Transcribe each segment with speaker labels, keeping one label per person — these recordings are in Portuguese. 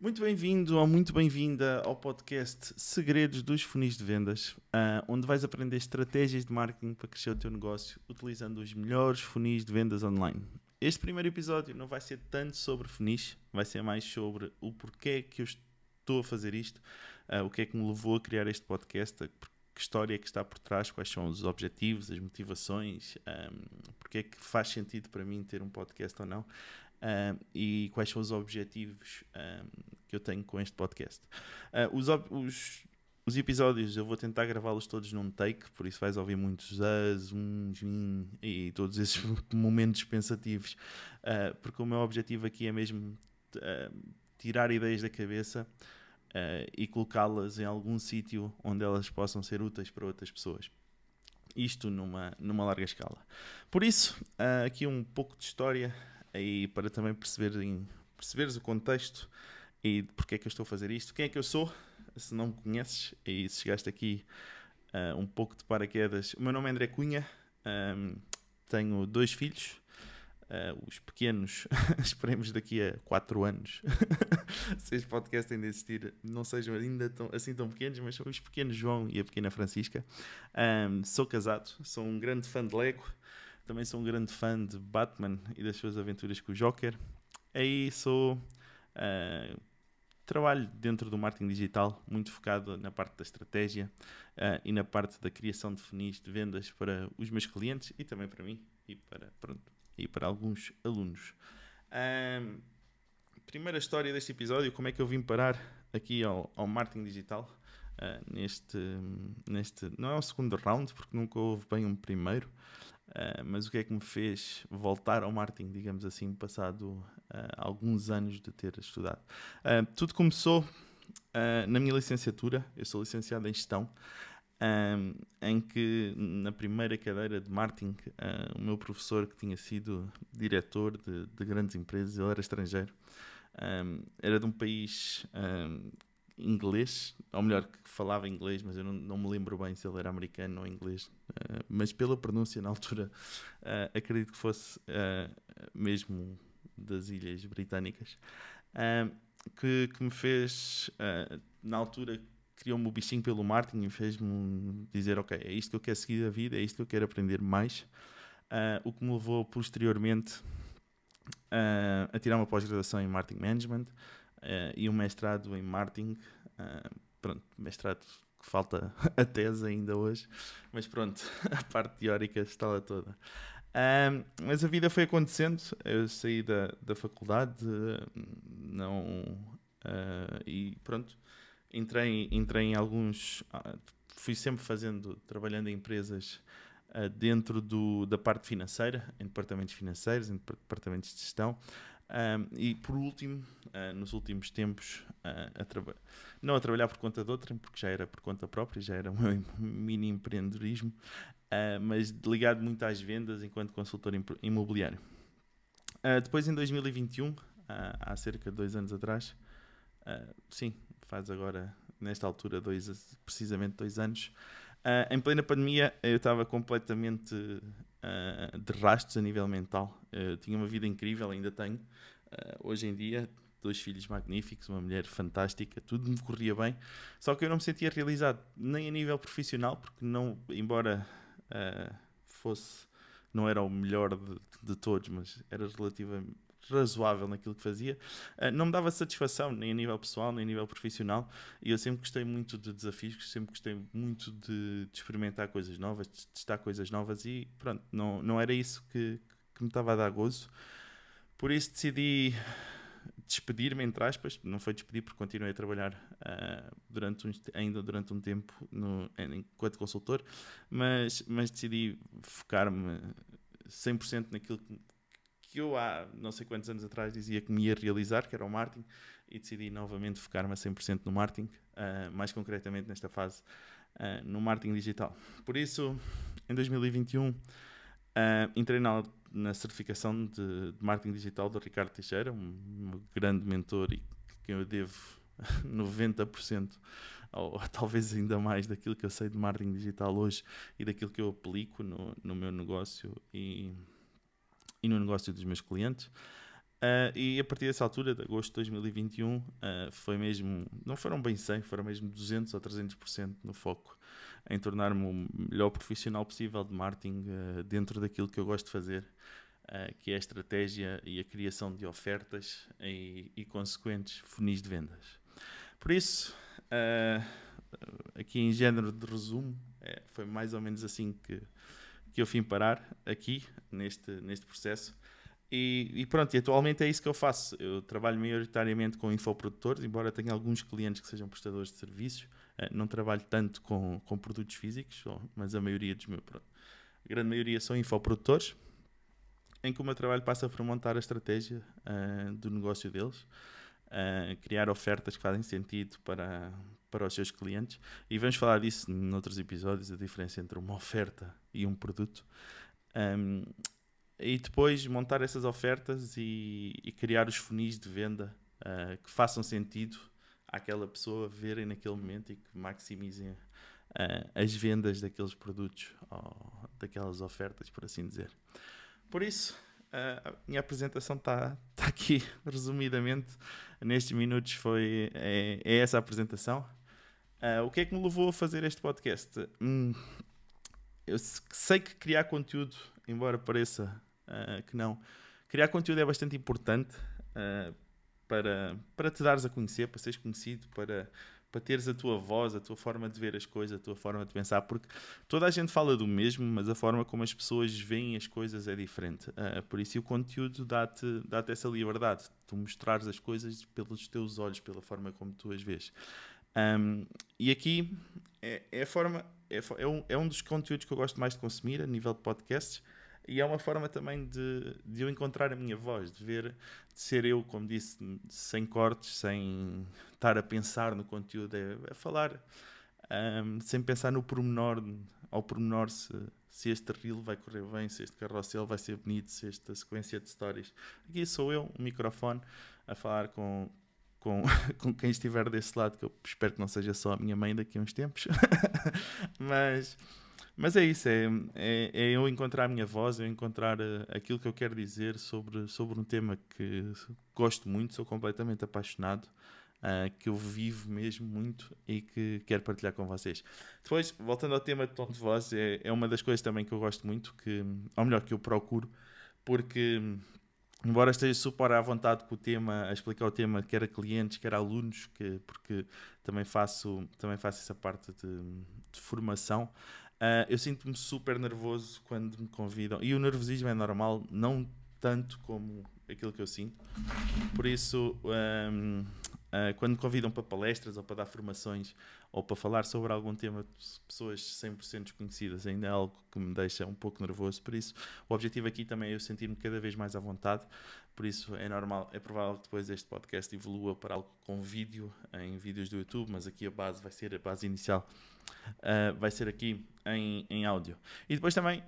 Speaker 1: Muito bem-vindo ou muito bem-vinda ao podcast Segredos dos Funis de Vendas, uh, onde vais aprender estratégias de marketing para crescer o teu negócio utilizando os melhores funis de vendas online. Este primeiro episódio não vai ser tanto sobre funis, vai ser mais sobre o porquê que eu estou a fazer isto, uh, o que é que me levou a criar este podcast, que história é que está por trás, quais são os objetivos, as motivações, um, porque é que faz sentido para mim ter um podcast ou não. E quais são os objetivos um, que eu tenho com este podcast. Uh, os, os, os, episódios eu vou tentar gravá-los todos num take, por isso vais ouvir muitos as, uns, e todos esses momentos pensativos, uh, porque o meu objetivo aqui é mesmo uh, tirar ideias da cabeça uh, e colocá-las em algum sítio onde elas possam ser úteis para outras pessoas. Isto numa, numa larga escala. Por isso, uh, aqui um pouco de história aí para também perceberem, perceberes o contexto e porque é que eu estou a fazer isto. Quem é que eu sou? Se não me conheces e se chegaste aqui uh, um pouco de paraquedas, o meu nome é André Cunha, um, tenho dois filhos, Uh, os pequenos, esperemos daqui a 4 anos, se este podcast ainda existir, não sejam ainda tão, assim tão pequenos, mas são os pequenos João e a pequena Francisca. Um, sou casado, sou um grande fã de Lego, também sou um grande fã de Batman e das suas aventuras com o Joker. Aí sou. Uh, trabalho dentro do marketing digital, muito focado na parte da estratégia uh, e na parte da criação de funis de vendas para os meus clientes e também para mim e para, pronto, e para alguns alunos. Um, primeira história deste episódio, como é que eu vim parar aqui ao, ao marketing digital. Uh, neste, neste. Não é o segundo round, porque nunca houve bem um primeiro, uh, mas o que é que me fez voltar ao marketing, digamos assim, passado uh, alguns anos de ter estudado? tudo começou na minha licenciatura, eu sou licenciado em gestão, em que na primeira cadeira de marketing, uh, o meu professor, que tinha sido diretor de, de grandes empresas, ele era estrangeiro, era de um país inglês, ou melhor, que falava inglês, mas eu não, não, me lembro bem se ele era americano ou inglês, uh, mas pela pronúncia na altura, uh, acredito que fosse mesmo das Ilhas Britânicas, que, que, me fez, na altura, criou-me o bichinho pelo marketing e fez-me dizer: Ok, é isto que eu quero seguir da vida, é isto que eu quero aprender mais. Uh, o que me levou posteriormente uh, a tirar uma pós-graduação em Marketing Management uh, e um mestrado em Marketing. pronto, mestrado que falta a tese ainda hoje, mas pronto, a parte teórica está lá toda. mas a vida foi acontecendo, eu saí da, da faculdade, não. e pronto, entrei, entrei em alguns. Ah, fui sempre fazendo, trabalhando em empresas uh, dentro do, da parte financeira, em departamentos financeiros, em departamentos de gestão. Um, e por último, uh, nos últimos tempos, uh, a não a trabalhar por conta de outra, porque já era por conta própria, já era o meu mini empreendedorismo, uh, mas ligado muito às vendas enquanto consultor imobiliário. depois, em 2021, há cerca de dois anos atrás, sim, faz agora, nesta altura, dois, precisamente dois anos. Em plena pandemia, eu estava completamente uh, de rastros a nível mental. Eu tinha uma vida incrível, ainda tenho. Uh, hoje em dia, dois filhos magníficos, uma mulher fantástica, tudo me corria bem. Só que eu não me sentia realizado, nem a nível profissional, porque não, embora fosse, não era o melhor de, de todos, mas era relativamente razoável naquilo que fazia, uh, não me dava satisfação, nem a nível pessoal, nem a nível profissional. E eu sempre gostei muito de desafios, sempre gostei muito de, de experimentar coisas novas, de testar coisas novas e pronto, não, não era isso que, que me estava a dar gozo. Por isso decidi despedir-me, entre aspas, não foi despedir porque continuei a trabalhar uh, durante um, ainda durante um tempo no, enquanto consultor, mas, mas decidi focar-me 100% naquilo que, que eu há não sei quantos anos atrás dizia que me ia realizar, que era o marketing, e decidi novamente focar-me a 100% no marketing, uh, mais concretamente nesta fase uh, no marketing digital. Por isso, em 2021, uh, ah, entrei na, na certificação de, de, marketing digital do Ricardo Teixeira, um, um grande mentor e que eu devo 90% ou talvez ainda mais daquilo que eu sei de marketing digital hoje e daquilo que eu aplico no, no meu negócio e e no negócio dos meus clientes. Uh, e a partir dessa altura, de agosto de 2021, uh, foi mesmo, não foram bem 100, foram mesmo 200 ou 300% no foco em tornar-me o melhor profissional possível de marketing uh, dentro daquilo que eu gosto de fazer, que é a estratégia e a criação de ofertas e, e consequentes funis de vendas. Por isso, aqui em género de resumo, é, foi mais ou menos assim que, que eu vim parar aqui, neste, neste processo. E, e, pronto, e atualmente é isso que eu faço. Eu trabalho maioritariamente com infoprodutores, embora tenha alguns clientes que sejam prestadores de serviços. Uh, não trabalho tanto com, com produtos físicos, mas a maioria dos meus. Pronto, a grande maioria são infoprodutores, em que o meu trabalho passa por montar a estratégia uh, do negócio deles, uh, criar ofertas que fazem sentido para, para os seus clientes. E vamos falar disso noutros episódios, a diferença entre uma oferta e um produto. Um, e depois montar essas ofertas e, e criar os funis de venda uh, que façam sentido àquela pessoa verem naquele momento e que maximizem uh, as vendas daqueles produtos ou daquelas ofertas, por assim dizer. Por isso, uh, a minha apresentação está tá aqui, resumidamente, nestes minutos foi é, é essa a apresentação. O que é que me levou a fazer este podcast? Hum, eu sei que criar conteúdo, embora pareça uh, que não. Criar conteúdo é bastante importante uh, para, para te dares a conhecer, para seres conhecido, para, para teres a tua voz, a tua forma de ver as coisas, a tua forma de pensar, porque toda a gente fala do mesmo, mas a forma como as pessoas veem as coisas é diferente. Uh, por isso, o conteúdo dá-te dá essa liberdade, tu mostrares as coisas pelos teus olhos, pela forma como tu as vês. Um, e aqui é, é a forma, é, é, um, é um dos conteúdos que eu gosto mais de consumir a nível de podcasts e é uma forma também de, de eu encontrar a minha voz, de ver, de ser eu, como disse, sem cortes, sem estar a pensar no conteúdo, é, é falar um, sem pensar no pormenor, ao pormenor se, se este reel vai correr bem, se este carrossel vai ser bonito, se esta sequência de stories. Aqui sou eu, um microfone, a falar com, com, com quem estiver desse lado, que eu espero que não seja só a minha mãe daqui a uns tempos. Mas mas é isso, é, é, é, eu encontrar a minha voz, eu encontrar uh, aquilo que eu quero dizer sobre, sobre um tema que gosto muito, sou completamente apaixonado, uh, que eu vivo mesmo muito e que quero partilhar com vocês. Depois, voltando ao tema de tom de voz, é, é uma das coisas também que eu gosto muito, que, ou melhor, que eu procuro, porque embora esteja super à vontade com o tema, a explicar o tema, quer a clientes, quer a alunos, que, porque também faço, também faço essa parte de, de formação, Uh, eu sinto-me super nervoso quando me convidam. E o nervosismo é normal, não tanto como aquilo que eu sinto. Por isso, um, uh, quando me convidam para palestras ou para dar formações ou para falar sobre algum tema de pessoas 100% desconhecidas, ainda é algo que me deixa um pouco nervoso. Por isso, o objetivo aqui também é eu sentir-me cada vez mais à vontade. Por isso, é normal, é provável que depois este podcast evolua para algo com vídeo, em vídeos do YouTube, mas aqui a base vai ser a base inicial uh, vai ser aqui em, em áudio. E depois também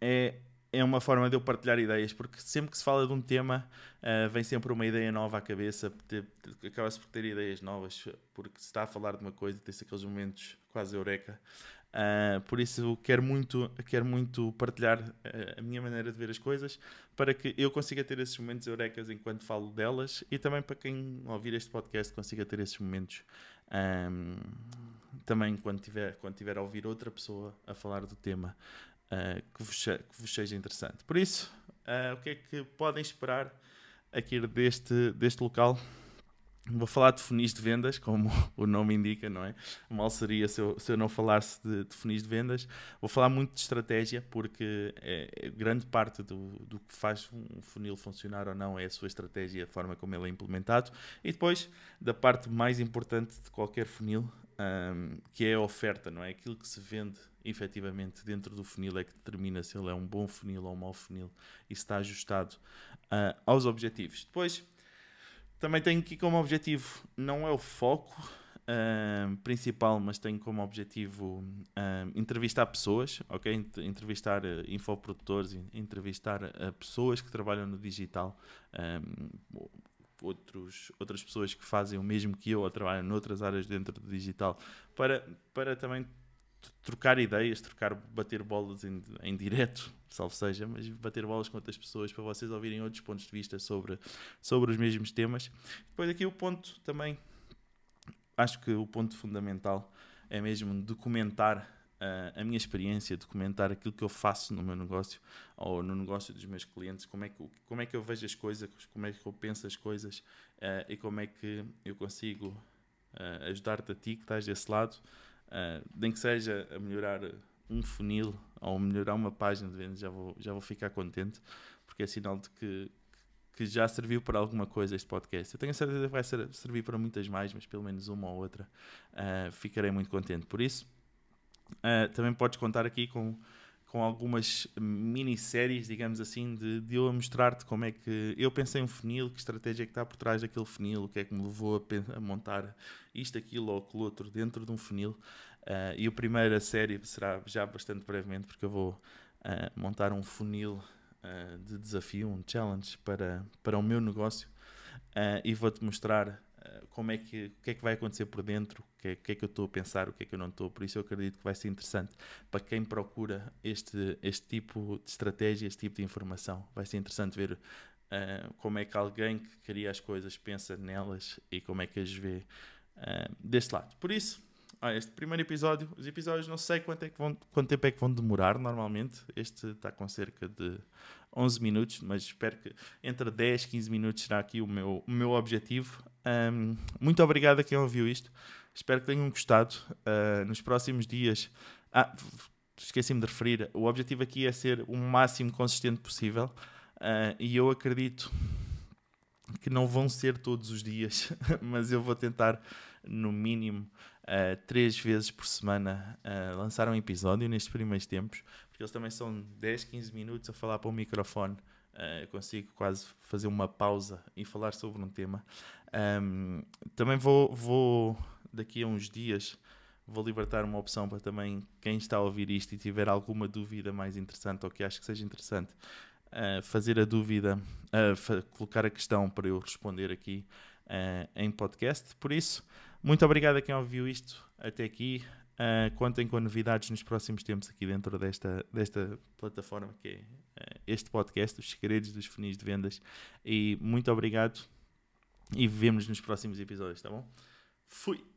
Speaker 1: é, é uma forma de eu partilhar ideias, porque sempre que se fala de um tema, uh, vem sempre uma ideia nova à cabeça, acaba-se por ter ideias novas, porque se está a falar de uma coisa, tem-se aqueles momentos quase eureka. Uh, por isso quero muito, quero muito partilhar uh, a minha maneira de ver as coisas para que eu consiga ter esses momentos eurecas enquanto falo delas e também para quem ouvir este podcast consiga ter esses momentos um, também quando tiver, quando tiver a ouvir outra pessoa a falar do tema uh, que, vos, que, vos, seja interessante. Por isso, uh, o que é que podem esperar aqui deste, deste local? Vou falar de funis de vendas, como o nome indica, não é? Mal seria se eu, se eu não falasse de, de funis de vendas. Vou falar muito de estratégia, porque é, é, grande parte do, do que faz um funil funcionar ou não é a sua estratégia, a forma como ele é implementado. E depois, da parte mais importante de qualquer funil, um, que é a oferta, não é? Aquilo que se vende efetivamente dentro do funil é que determina se ele é um bom funil ou um mau funil e se está ajustado uh, aos objetivos. Depois, também tenho aqui como objetivo, não é o foco uh, principal, mas tenho como objetivo uh, entrevistar pessoas, ok? Entrevistar uh, infoprodutores, entrevistar uh, pessoas que trabalham no digital, outros, outras pessoas que fazem o mesmo que eu ou trabalham noutras áreas dentro do digital, para, para também trocar ideias, trocar, bater bolas em, em direto, salvo seja, mas bater bolas com outras pessoas para vocês ouvirem outros pontos de vista sobre, sobre os mesmos temas. Depois aqui o ponto também, acho que o ponto fundamental é mesmo documentar uh, a minha experiência, documentar aquilo que eu faço no meu negócio ou no negócio dos meus clientes, como é que, como é que eu vejo as coisas, como é que eu penso as coisas uh, e como é que eu consigo uh, ajudar-te a ti que estás desse lado Uh, nem que seja a melhorar um funil ou melhorar uma página de vendas, já vou, já vou ficar contente, porque é sinal de que, que já serviu para alguma coisa este podcast. Eu tenho a certeza que vai ser, servir para muitas mais, mas pelo menos uma ou outra uh, ficarei muito contente. Por isso, uh, também podes contar aqui com com algumas minisséries, digamos assim, de, de eu mostrar-te como é que eu pensei um funil, que estratégia é que está por trás daquele funil, o que é que me levou a, a montar isto, aquilo ou aquilo outro dentro de um funil. Uh, e a primeira série será já bastante brevemente, porque eu vou uh, montar um funil de desafio, um challenge para, para o meu negócio e vou-te mostrar como é que, o que é que vai acontecer por dentro, o que, é, que é que eu estou a pensar, o que é que eu não estou. Por isso eu acredito que vai ser interessante para quem procura este, este tipo de estratégia, este tipo de informação. Vai ser interessante ver uh, como é que alguém que cria as coisas pensa nelas e como é que as vê uh, deste lado. Por isso, ah, este primeiro episódio, os episódios não sei quanto, é que vão, quanto tempo é que vão demorar normalmente. Este está com cerca de 11 minutos, mas espero que entre 10 e 15 minutos será aqui o meu, o meu objetivo. Um, muito obrigado a quem ouviu isto. Espero que tenham gostado. Uh, nos próximos dias. Ah, esqueci-me de referir. O objetivo aqui é ser o máximo consistente possível. Uh, e eu acredito que não vão ser todos os dias, mas eu vou tentar, no mínimo, uh, três vezes por semana uh, lançar um episódio nestes primeiros tempos, porque eles também são 10, 15 minutos a falar para o microfone. Uh, consigo quase fazer uma pausa e falar sobre um tema. Um, também vou, vou, daqui a uns dias, vou libertar uma opção para também quem está a ouvir isto e tiver alguma dúvida mais interessante ou que acho que seja interessante, uh, fazer a dúvida, uh, colocar a questão para eu responder aqui uh, em podcast. Por isso, muito obrigado a quem ouviu isto até aqui. Uh, contem com novidades nos próximos tempos aqui dentro desta, desta plataforma que é uh, este podcast, Os Segredos dos Funis de Vendas. E muito obrigado e vemos nos próximos episódios, tá bom? Fui!